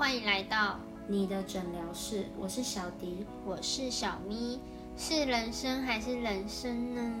欢迎来到你的诊疗室，我是小迪。我是小咪，是人生还是人生呢？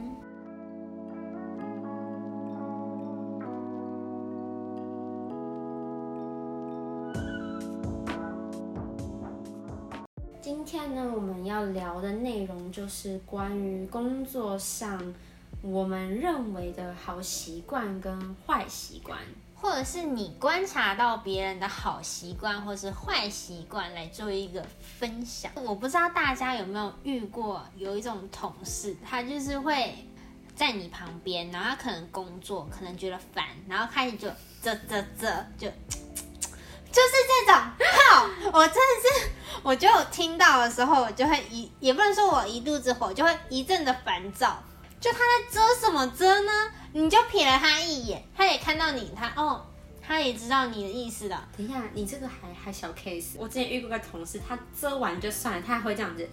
今天呢，我们要聊的内容就是关于工作上我们认为的好习惯跟坏习惯。或者是你观察到别人的好习惯或是坏习惯来做一个分享。我不知道大家有没有遇过有一种同事，他就是会在你旁边，然后他可能工作可能觉得烦，然后开始就啧啧啧，就 就是这种。好，我真的是，我就听到的时候，我就会一也不能说我一肚子火，就会一阵的烦躁。就他在遮什么遮呢？你就瞥了他一眼，他也看到你，他哦，他也知道你的意思了。等一下，你这个还还小 case。我之前遇过个同事，他遮完就算了，他还会这样子，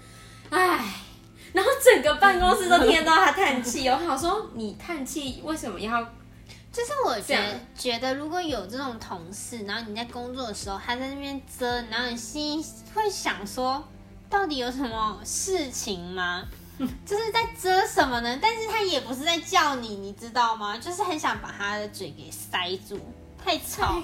唉，然后整个办公室都听得到他叹气。我想说，你叹气为什么要？就是我觉觉得，如果有这种同事，然后你在工作的时候，他在那边遮，然后你心会想说，到底有什么事情吗？就是在遮什么呢？但是他也不是在叫你，你知道吗？就是很想把他的嘴给塞住，太吵，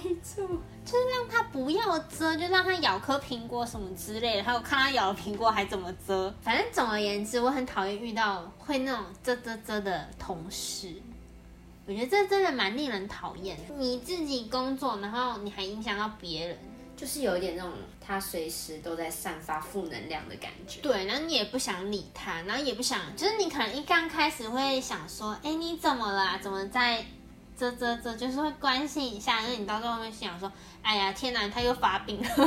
就是让他不要遮，就让他咬颗苹果什么之类的。还有看他咬了苹果还怎么遮，反正总而言之，我很讨厌遇到会那种遮遮遮的同事。我觉得这真的蛮令人讨厌的。你自己工作，然后你还影响到别人，就是有一点那种他随时都在散发负能量的感觉。对，然后你也不想理他，然后也不想，就是你可能一刚开始会想说，哎，你怎么了啊？怎么在这这这，就是会关心一下，因为你到最后会想说，哎呀，天哪，他又发病了，就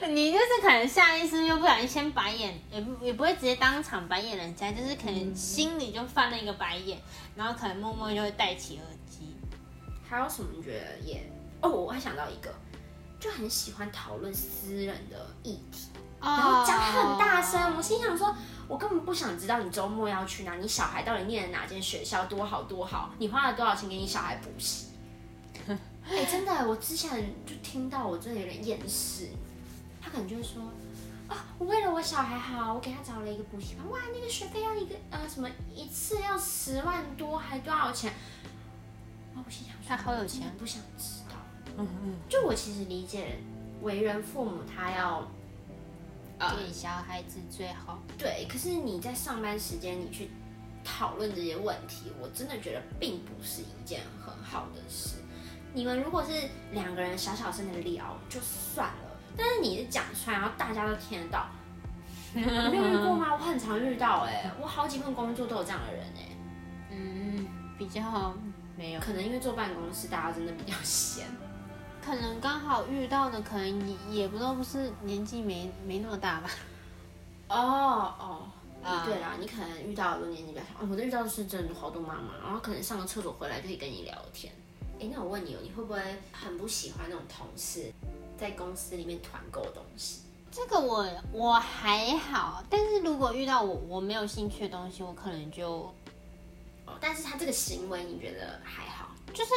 是你就是可能下意识又不小心先白眼，也不也不会直接当场白眼人家，就是可能心里就翻了一个白眼，然后可能默默就会戴起耳机。还有什么你觉得也？哦，我还想到一个，就很喜欢讨论私人的议题，然后讲很大声。我心想说，我根本不想知道你周末要去哪，你小孩到底念了哪间学校，多好多好，你花了多少钱给你小孩补习。哎、真的，我之前就听到，我真的有点厌世。他可能就会说，啊，我为了我小孩好，我给他找了一个补习班，哇，那个学费要一个呃什么一次要十万多，还多少钱？哇，我心想，他好有钱不想知道。嗯嗯，就我其实理解，为人父母他要，呃，给小孩子最好。对，可是你在上班时间你去讨论这些问题，我真的觉得并不是一件很好的事。你们如果是两个人小小声的聊就算了，但是你是讲出来，然后大家都听得到，你没有遇过吗？我很常遇到、哎，我好几份工作都有这样的人、哎，嗯，比较没有。可能因为坐办公室，大家真的比较闲。可能刚好遇到的，可能也也不都不是年纪没没那么大吧。哦哦，啊对啦，你可能遇到的年纪比较小，哦我都遇到的是真的好多妈妈，然后可能上个厕所回来就可以跟你聊天。哎，那我问你哦，你会不会很不喜欢那种同事在公司里面团购东西？这个我我还好，但是如果遇到我我没有兴趣的东西，我可能就哦，但是他这个行为你觉得还好？就是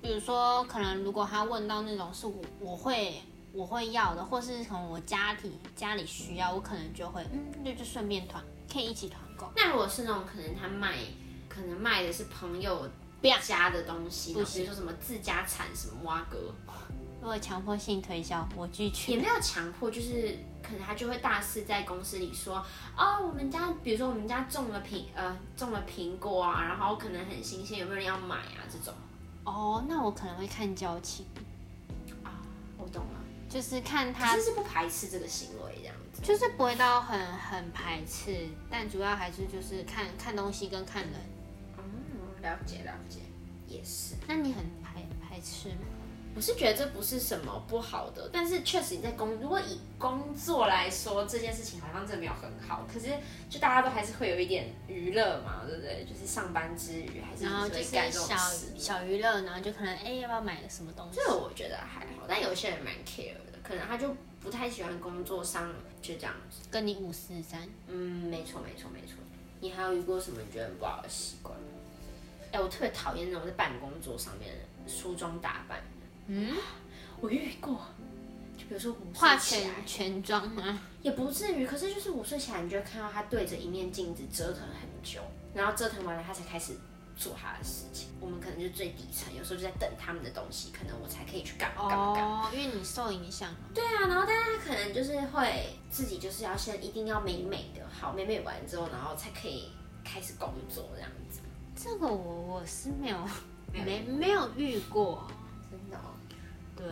比如说，可能如果他问到那种是我我会我会要的，或是可能我家庭家里需要，我可能就会嗯，那就顺便团，可以一起团购。那如果是那种可能他卖，可能卖的是朋友家的东西，比如说什么自家产什么蛙哥，如果强迫性推销，我拒绝。也没有强迫，就是可能他就会大肆在公司里说，哦，我们家，比如说我们家种了苹，呃，种了苹果啊，然后可能很新鲜，有没有人要买啊？这种哦，那我可能会看交情，啊，我懂了，就是看可他就是不排斥这个行为这样子。就是不会到很很排斥，但主要还是就是看看东西跟看人。嗯，了解了解，也是。那你很排排斥吗？我是觉得这不是什么不好的，但是确实你在工，如果以工作来说，这件事情好像真的没有很好。可是就大家都还是会有一点娱乐嘛，对不对？就是上班之余还是然后就是小事。小娱乐，然后就可能哎、要不要买个什么东西？这个我觉得还好，但有些人蛮 care 的，可能他就不太喜欢工作上就这样子。跟你五四三，嗯，没错没错没错。你还有遇过什么你觉得很不好的习惯？哎、我特别讨厌那种在办公桌上面梳妆打扮的。嗯，我遇过，就比如说午化睡起来全全妆吗？也不至于，可是就是午睡起来，你就会看到他对着一面镜子折腾很久，然后折腾完了，他才开始做他的事情。我们可能就最底层，有时候就在等他们的东西，可能我才可以去干嘛干嘛干嘛。哦，因为你受影响了。对啊，然后但是他可能就是会自己就是要先一定要美美的，好美美完之后，然后才可以开始工作这样子。这个我我是没有没有没没有遇过。真的、哦？对，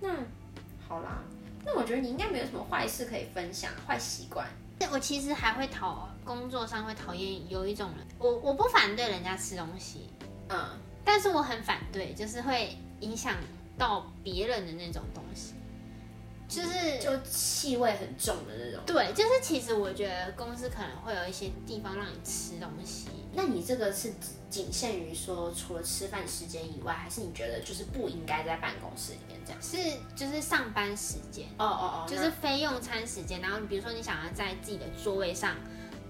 那好啦，那我觉得你应该没有什么坏事可以分享，坏习惯。我其实还会讨工作上会讨厌有一种人，我我不反对人家吃东西，嗯，但是我很反对，就是会影响到别人的那种东西，就是就气味很重的那种。对，就是其实我觉得公司可能会有一些地方让你吃东西，那你这个是仅限于说除了吃饭时间以外，还是你觉得就是不应该在办公室里面这样？是就是上班时间，哦哦哦，就是非用餐时间，然后你比如说你想要在自己的座位上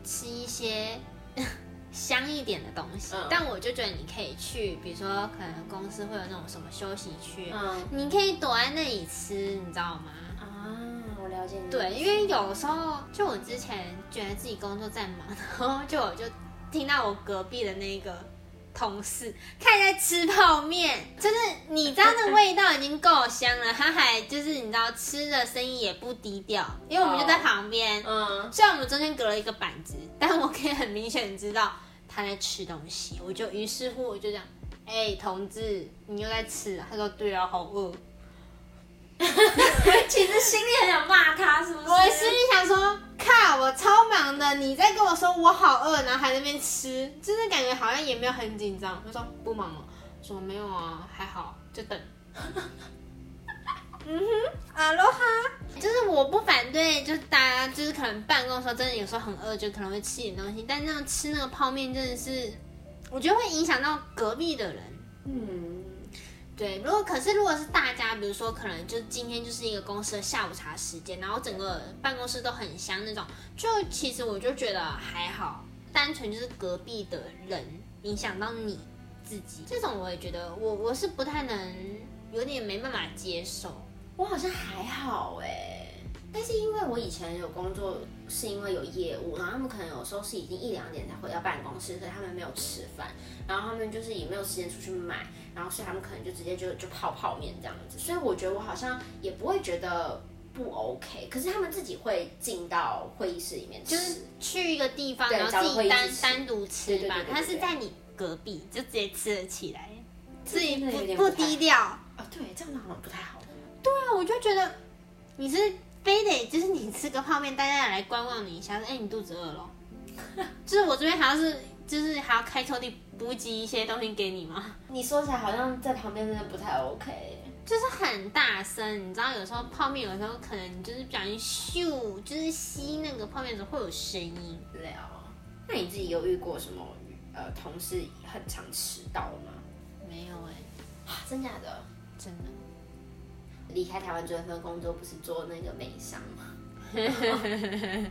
吃一些 香一点的东西，嗯但我就觉得你可以去，比如说可能公司会有那种什么休息区，嗯你可以躲在那里吃，你知道吗？啊，我了解你。对，因为有时候就我之前觉得自己工作在忙，然后就我就听到我隔壁的那个同事开始在吃泡面，就是你知道那味道已经够香了，他还就是你知道吃的声音也不低调，因为我们就在旁边，嗯，虽然我们中间隔了一个板子，但我可以很明显知道他在吃东西，我就于是乎我就这样，哎、同志，你又在吃啊？他说对啊，好饿。其实心里很想骂他，是不你在跟我说我好饿，然后还在那边吃，就是感觉好像也没有很紧张。他说不忙了，说没有啊，还好，就等。嗯哼，阿罗哈，就是我不反对，就是大家就是可能办公的时候真的有时候很饿，就可能会吃一点东西，但那样吃那个泡面真的是，我觉得会影响到隔壁的人。嗯，对，如果可是如果是大家，比如说可能就今天就是一个公司的下午茶时间，然后整个办公室都很香那种，就其实我就觉得还好，单纯就是隔壁的人影响到你自己，这种我也觉得我我是不太能，有点没办法接受。我好像还好哎，但是因为我以前有工作，是因为有业务，然后他们可能有时候是已经一两点才回到办公室，所以他们没有吃饭，然后他们就是也没有时间出去买，然后所以他们可能就直接就就泡泡面这样子，所以我觉得我好像也不会觉得不 OK，可是他们自己会进到会议室里面吃，就是去一个地方，然后自己单单独吃吧他是在你隔壁就直接吃了起来，自己不不低调。啊，对，这样子好像不太好。对啊，我就觉得你是非得就是你吃个泡面，大家也来观望你一下，说哎、你肚子饿了哦，就是我这边好像是就是还要开抽屉补给一些东西给你吗？你说起来好像在旁边真的不太 OK。就是很大声，你知道有时候泡面有时候可能就是不小心咻，就是吸那个泡面的时候会有声音。了，那你自己有遇过什么呃同事很常迟到吗？没有哎、啊，真假的？真的。离开台湾做一份工作不是做那个美商吗？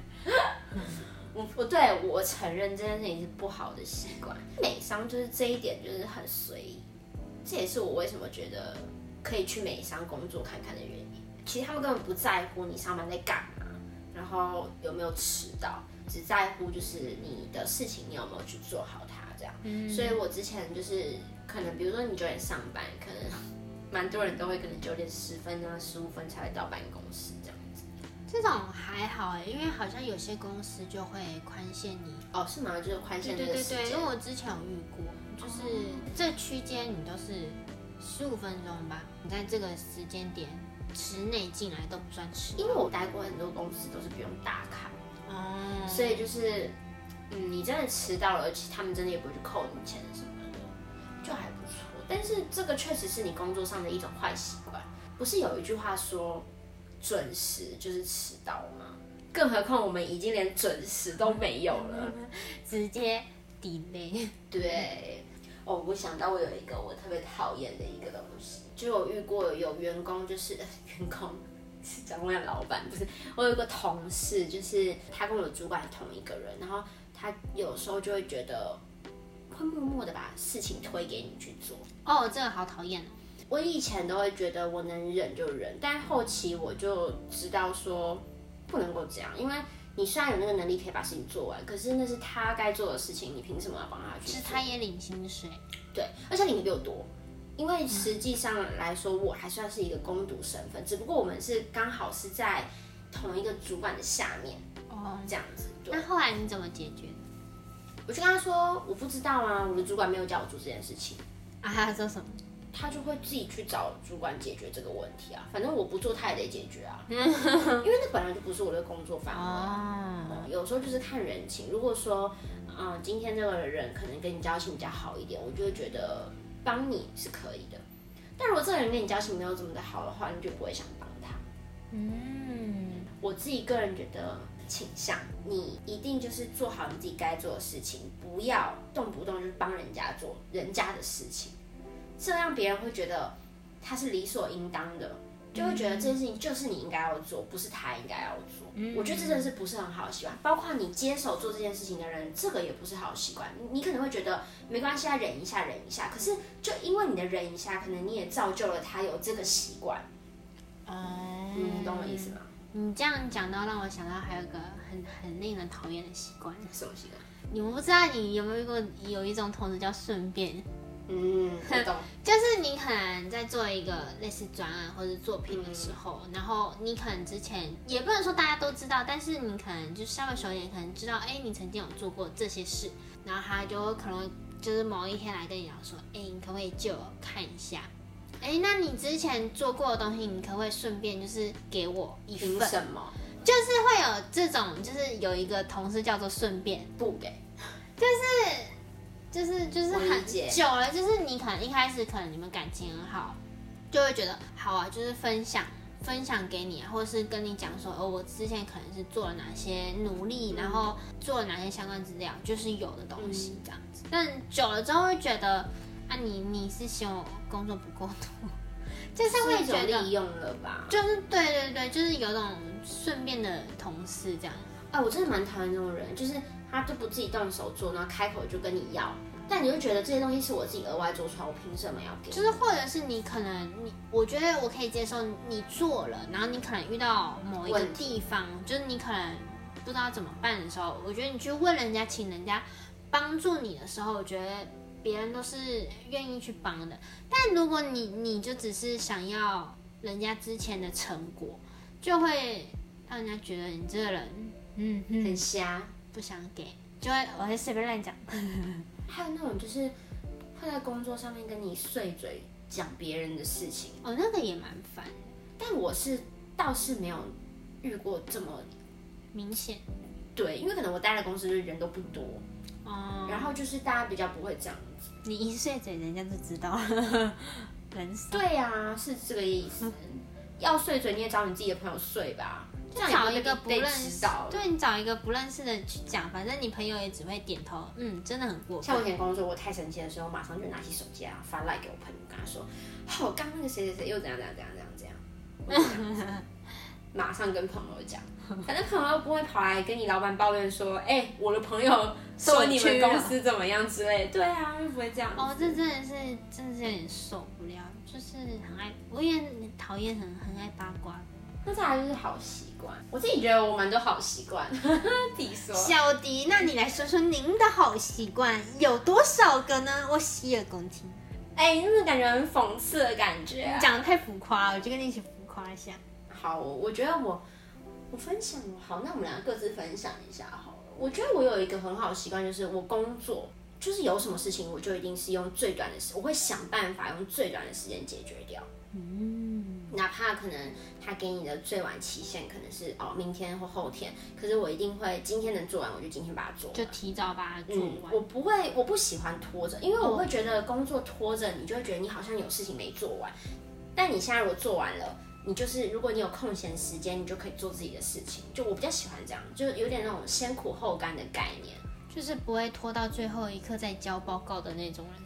我我对我承认这件事情是不好的习惯。美商就是这一点就是很随意，这也是我为什么觉得可以去美商工作看看的原因。其实他们根本不在乎你上班在干嘛，然后有没有迟到，只在乎就是你的事情你有没有去做好它这样。嗯所以我之前就是可能，比如说你九点上班，可能蛮多人都会可能九点十分啊、十五分才会到办公室这样子。这种还好哎、因为好像有些公司就会宽限你。哦，是吗？就是宽对限对对对，这个时间。因为我之前有遇过，就是这区间你都是十五分钟吧，你在这个时间点之内进来都不算迟。因为我待过很多公司都是不用打卡，哦，所以就是，嗯，你真的迟到了，而且他们真的也不会去扣你钱什么。但是这个确实是你工作上的一种坏习惯，不是有一句话说准时就是迟到吗？更何况我们已经连准时都没有了。直接 delay。对，哦，我想到我有一个我特别讨厌的一个东西，就有遇过有员工就是、呃 员工。是讲我的老板不是，我有一个同事，就是他跟我的主管同一个人，然后他有时候就会觉得会默默的把事情推给你去做，哦，这个好讨厌哦。我以前都会觉得我能忍就忍，但后期我就知道说不能够这样，因为你虽然有那个能力可以把事情做完，可是那是他该做的事情，你凭什么要帮他去？是他也领薪水，对，而且领的比我多。因为实际上来说，我还算是一个攻读身份，只不过我们是刚好是在同一个主管的下面哦，这样子。那后来你怎么解决？我就跟他说，我不知道啊，我的主管没有叫我做这件事情啊。他做什么？他就会自己去找主管解决这个问题啊。反正我不做，他也得解决啊。因为那本来就不是我的工作范围。哦。有时候就是看人情。如果说，嗯，今天这个人可能跟你交情比较好一点，我就会觉得。帮你是可以的，但如果这个人跟你交情没有这么的好的话，你就不会想帮他。嗯，我自己个人觉得倾向你一定就是做好你自己该做的事情，不要动不动就是帮人家做人家的事情，这样别人会觉得他是理所应当的。就会觉得这件事情就是你应该要做，不是他应该要做。我觉得这真的是不是很好的习惯。包括你接手做这件事情的人，这个也不是好习惯。你可能会觉得没关系，啊，忍一下，忍一下。可是就因为你的忍一下，可能你也造就了他有这个习惯。哦，你懂我意思吗？你这样讲到让我想到还有个很很令人讨厌的习惯。什么习惯？你们不知道你有没有遇过有一种同事叫顺便。嗯，我懂。就是你可能在做一个类似专案或者作品的时候，然后你可能之前也不能说大家都知道，但是你可能就稍微熟一点，可能知道，哎，你曾经有做过这些事，然后他就可能就是某一天来跟你讲说，哎，你可不可以借我看一下？哎，那你之前做过的东西，你可不可以顺便就是给我一份？什么？就是会有这种，就是有一个同事叫做顺便不给，就是。就是就是很久了，就是你可能一开始可能你们感情很好，就会觉得好啊，就是分享分享给你啊，或者是跟你讲说，哦，我之前可能是做了哪些努力，然后做了哪些相关资料，就是有的东西这样子。但久了之后会觉得，啊，你你是嫌我工作不够多，就是会觉得利用了吧？就是对对对，就是有种顺便的同事这样。哎，我真的蛮讨厌这种人，就是。他就不自己动手做，然后开口就跟你要，但你就觉得这些东西是我自己额外做出来，我凭什么要给？就是或者是你可能你，我觉得我可以接受你做了，然后你可能遇到某一个地方，就是你可能不知道怎么办的时候，我觉得你去问人家，请人家帮助你的时候，我觉得别人都是愿意去帮的。但如果你你就只是想要人家之前的成果，就会让人家觉得你这个人嗯很瞎。不想给，就会我会随便乱讲。还有那种就是会在工作上面跟你碎嘴讲别人的事情，哦，那个也蛮烦。但我是倒是没有遇过这么明显。对，因为可能我待的公司就是人都不多，哦，然后就是大家比较不会这样子。你一碎嘴，人家就知道了。人对呀，是这个意思。要碎嘴，你也找你自己的朋友碎吧。就找一个不认识，对你找一个不认识的去讲，反正你朋友也只会点头，嗯，真的很过分。像我以前工作，我太生气的时候，马上就拿起手机啊发赖给我朋友，跟他说，好，刚那个谁谁谁又怎样怎样怎样怎样怎样，马上跟朋友讲，反正朋友不会跑来跟你老板抱怨说，哎，我的朋友说你们公司怎么样之类，对啊，又不会这样。哦，这真的是，真的是有点受不了，就是很爱，我也讨厌很很爱八卦。那再来就是好习惯，我自己觉得我蛮多好习惯。迪说，小迪，那你来说说您的好习惯有多少个呢？我洗耳恭听。哎，是不是感觉很讽刺的感觉？你讲的太浮夸了，我就跟你一起浮夸一下。好，我觉得我我分享好，那我们两个各自分享一下好了。我觉得我有一个很好的习惯，就是我工作就是有什么事情，我就一定是用最短的时，我会想办法用最短的时间解决掉。嗯。哪怕可能他给你的最晚期限可能是哦明天或后天，可是我一定会今天能做完，我就今天把它做完，就提早把它做完。我不会，我不喜欢拖着，因为我会觉得工作拖着，你就会觉得你好像有事情没做完。但你现在如果做完了，你就是如果你有空闲时间，你就可以做自己的事情。就我比较喜欢这样，就有点那种先苦后甘的概念，就是不会拖到最后一刻再交报告的那种人。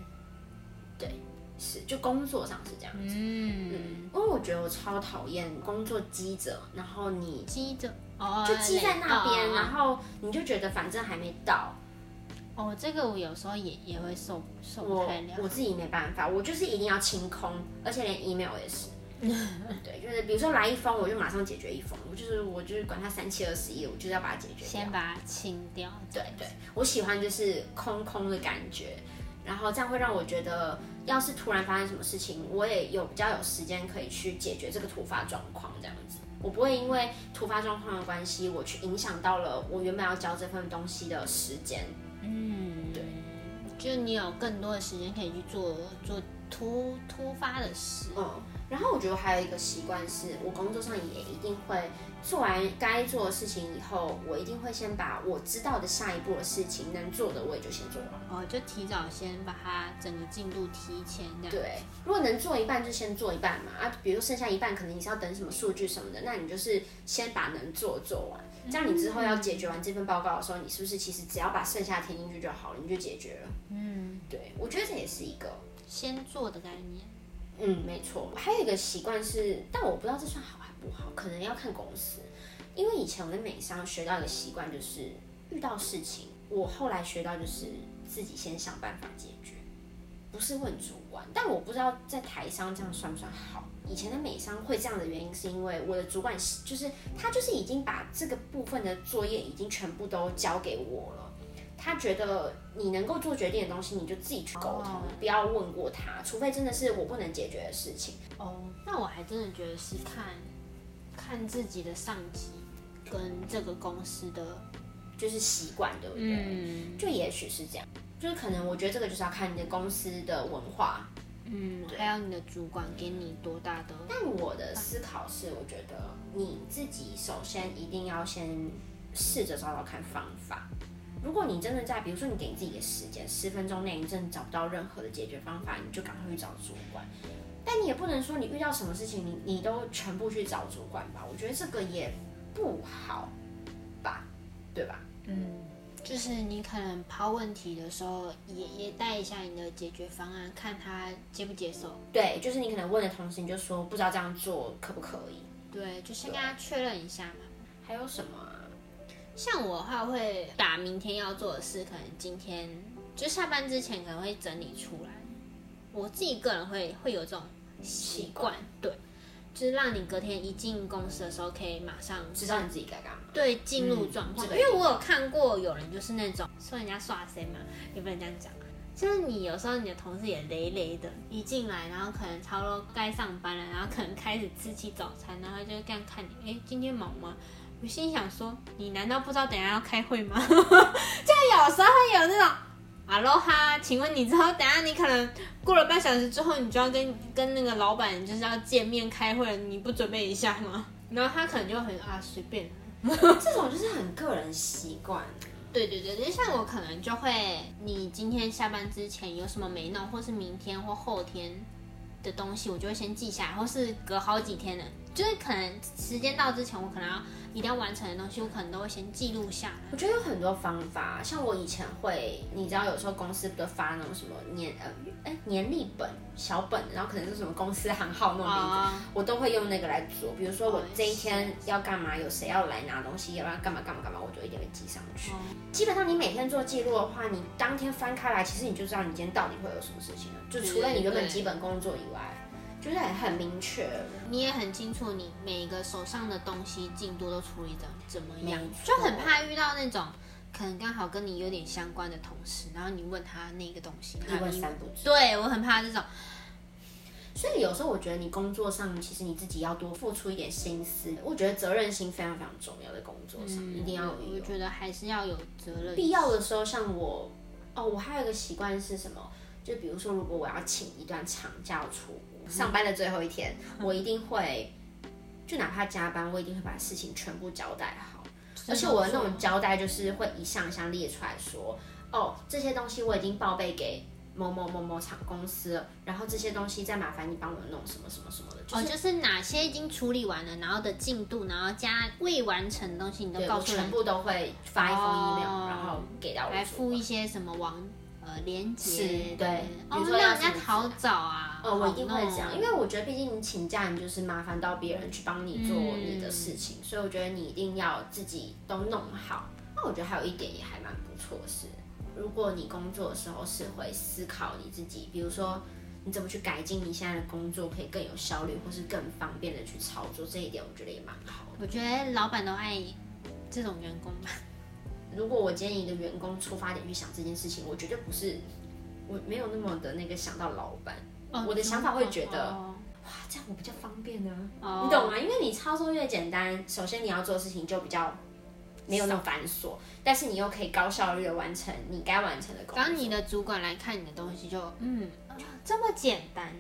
对。是，就工作上是这样子。嗯嗯，因为我觉得我超讨厌工作积着，然后你积着哦，就积在那边，然后你就觉得反正还没到，哦，这个我有时候也也会受受不了。我自己没办法，我就是一定要清空，而且连 email 也是。对，就是比如说来一封，我就马上解决一封，我就是我就是管它三七二十一，我就是要把它解决掉。先把它清掉。对对，我喜欢就是空空的感觉，然后这样会让我觉得，要是突然发生什么事情，我也有比较有时间可以去解决这个突发状况，这样子，我不会因为突发状况的关系，我去影响到了我原本要交这份东西的时间。嗯，对，就你有更多的时间可以去做做突突发的事。嗯，然后我觉得还有一个习惯是，我工作上也一定会做完该做的事情以后，我一定会先把我知道的下一步的事情能做的，我也就先做完。哦，就提早先把它整个进度提前这样。对，如果能做一半就先做一半嘛啊，比如剩下一半可能你是要等什么数据什么的，那你就是先把能做做完，这样你之后要解决完这份报告的时候，你是不是其实只要把剩下填进去就好了，你就解决了。嗯，对，我觉得这也是一个。先做的概念。嗯，没错。还有一个习惯是，但我不知道这算好还不好，可能要看公司。因为以前我在美商学到一个习惯，就是遇到事情，我后来学到就是自己先想办法解决，不是问主管。但我不知道在台商这样算不算好。以前的美商会这样的原因，是因为我的主管就是他就是已经把这个部分的作业已经全部都交给我了。他觉得你能够做决定的东西，你就自己去沟通，不要问过他，除非真的是我不能解决的事情。哦，那我还真的觉得是看看自己的上级跟这个公司的，就是习惯，对不对？嗯就也许是这样，就是可能我觉得这个就是要看你的公司的文化。嗯，还有你的主管给你多大的，但我的思考是，我觉得你自己首先一定要先试着找找看方法。如果你真的在，比如说你给你自己的时间，十分钟内你真的找不到任何的解决方法，你就赶快去找主管。但你也不能说你遇到什么事情，你你都全部去找主管吧？我觉得这个也不好吧，对吧？嗯，就是你可能抛问题的时候，也也带一下你的解决方案，看他接不接受。对，就是你可能问的同时，你就说不知道这样做可不可以？对，就先跟他确认一下嘛。还有什么啊？像我的话，会把明天要做的事，可能今天就下班之前可能会整理出来。我自己个人会会有这种习惯，对，就是让你隔天一进公司的时候，可以马上知道你自己该干嘛。对进入状况。嗯因为我有看过有人就是那种说人家刷 C 嘛，也不能这样讲。就是你有时候你的同事也累累的，一进来，然后可能差不多该上班了，然后可能开始吃起早餐，然后就这样看你，哎，今天忙吗？我心想说，你难道不知道等下要开会吗？就有时候会有那种，哈喽哈，请问你知道等下你可能过了半小时之后，你就要跟跟那个老板就是要见面开会了，你不准备一下吗？然后他可能就很啊随便，这种就是很个人习惯。对对对，就像我可能就会，你今天下班之前有什么没弄，或是明天或后天的东西，我就会先记下来，或是隔好几天的，就是可能时间到之前，我可能要一定要完成的东西，我可能都会先记录下来。我觉得有很多方法，像我以前会，你知道有时候公司不都发那种什么年呃哎年历本小本，然后可能是什么公司行号那种名字，啊，我都会用那个来做。比如说我哦这一天要干嘛，有谁要来拿东西，要不要干嘛干嘛干嘛，我就一定会记上去。哦基本上你每天做记录的话，你当天翻开来，其实你就知道你今天到底会有什么事情了。就除了你原本基本工作以外，就是很很明确。你也很清楚你每个手上的东西进度都处理的怎么样，就很怕遇到那种可能刚好跟你有点相关的同事，然后你问他那个东西，一问他三不知。对我很怕这种。所以有时候我觉得你工作上，其实你自己要多付出一点心思。我觉得责任心非常非常重要，的工作上、一定要有我。觉得还是要有责任。必要的时候，像我，哦，我还有一个习惯是什么？就比如说，如果我要请一段长假出国，上班的最后一天，我一定会，就哪怕加班，我一定会把事情全部交代好。而且我的那种交代就是会一项一项列出来说，哦，这些东西我已经报备给某某某某厂公司了，然后这些东西再麻烦你帮我弄什么什么什么的，就哦，就是哪些已经处理完了，然后的进度，然后加未完成的东西，你都告诉人。全，部都会发一封 email，、哦然后给到我来主管附一些什么网呃连接，对比哦如，说要让人家好找啊。呃，我一定会好这样，因为我觉得毕竟你请假，你就是麻烦到别人去帮你做嗯你的事情，所以我觉得你一定要自己都弄好。那我觉得还有一点也还蛮不错的是，如果你工作的时候是会思考你自己，比如说你怎么去改进你现在的工作，可以更有效率，或是更方便的去操作，这一点我觉得也蛮好的。我觉得老板都爱这种员工吧。如果我建议一个员工出发点去想这件事情，我绝对不是，我没有那么的那个想到老板，我的想法会觉得，哇，这样我比较方便呢，你懂吗？因为你操作越简单，首先你要做的事情就比较没有那么繁琐，但是你又可以高效率的完成你该完成的工作。当你的主管来看你的东西，就嗯，这么简单，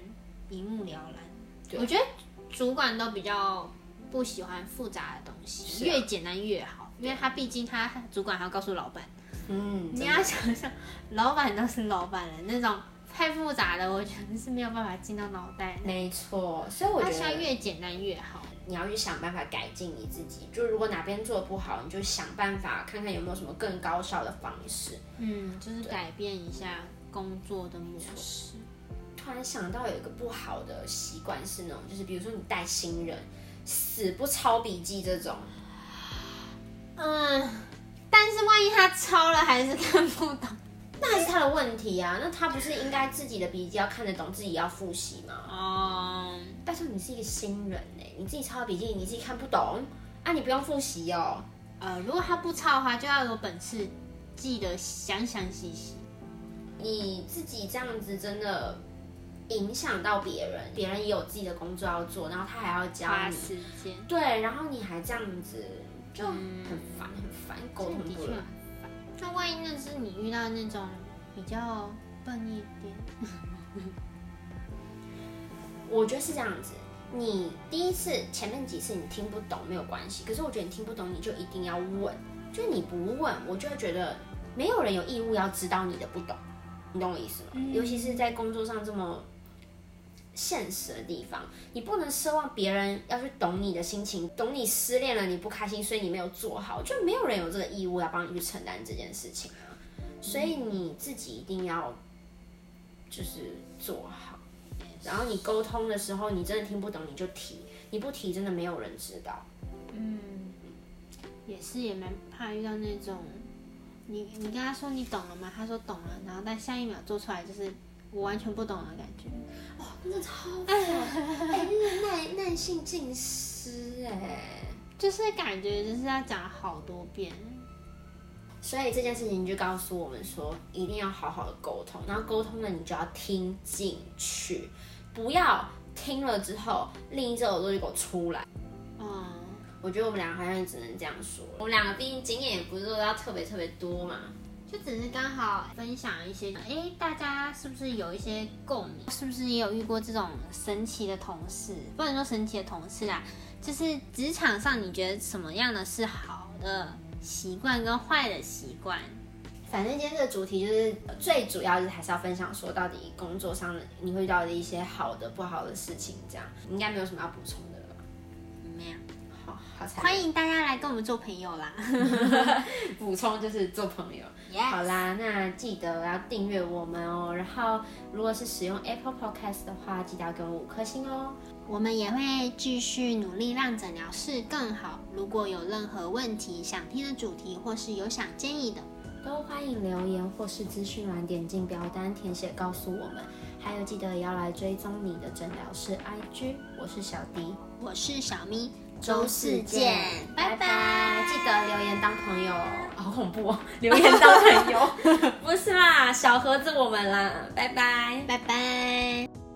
一目了然。我觉得主管都比较不喜欢复杂的东西，越简单越好。因为他毕竟他主管还要告诉老板，嗯，你要想想，老板都是老板了，那种太复杂的，我觉得是没有办法进到脑袋。没错，所以我觉得越简单越好。你要去想办法改进你自己，就如果哪边做的不好，你就想办法看看有没有什么更高效的方式。嗯，就是改变一下工作的模式。突然想到有一个不好的习惯是那种，就是比如说你带新人，死不抄笔记这种。嗯，但是万一他抄了还是看不懂，那还是他的问题啊。那他不是应该自己的笔记要看得懂，自己要复习吗？哦，但是你是一个新人哎，你自己抄的笔记你自己看不懂，啊，你不用复习哦。呃，如果他不抄的话，就要有本事记得详详细细。你自己这样子真的影响到别人，别人也有自己的工作要做，然后他还要教你时间，对，然后你还这样子。就很烦，很烦，沟通不了。那万一那是你遇到那种比较笨一点，我觉得是这样子。你第一次前面几次你听不懂没有关系，可是我觉得你听不懂你就一定要问。就你不问，我就会觉得没有人有义务要知道你的不懂。你懂我意思吗？尤其是在工作上这么。现实的地方，你不能奢望别人要去懂你的心情，懂你失恋了你不开心，所以你没有做好，就没有人有这个义务要帮你去承担这件事情啊。所以你自己一定要就是做好，然后你沟通的时候，你真的听不懂你就提，你不提真的没有人知道。嗯，也是也蛮怕遇到那种，你你跟他说你懂了吗？他说懂了，然后但下一秒做出来就是我完全不懂的感觉。哇，真的超烦！哎，那个耐耐性尽失哎，就是感觉就是要讲好多遍。所以这件事情就告诉我们说，一定要好好的沟通。然后沟通了，你就要听进去，不要听了之后另一只耳朵就给我出来。嗯，我觉得我们两个好像只能这样说。我们两个毕竟经验也不是说要特别特别多嘛。就只是刚好分享一些，哎，大家是不是有一些共鸣？是不是也有遇过这种神奇的同事？不能说神奇的同事啊，就是职场上你觉得什么样的是好的习惯跟坏的习惯？反正今天这个主题就是最主要就是还是要分享说，到底工作上你会遇到的一些好的、不好的事情，这样应该没有什么要补充的了吧？没有。好，欢迎大家来跟我们做朋友啦！补充就是做朋友。好啦，那记得要订阅我们哦。然后，如果是使用 Apple Podcast 的话，记得要给我们五颗星哦。我们也会继续努力让诊疗室更好。如果有任何问题、想听的主题，或是有想建议的，都欢迎留言或是资讯栏点进表单填写告诉我们。还有，记得也要来追踪你的诊疗室 IG。我是小迪，我是小咪。周四见，拜拜！记得留言当朋友，好恐怖哦！留言当朋友，不是啦，小盒子我们啦，拜拜，拜拜。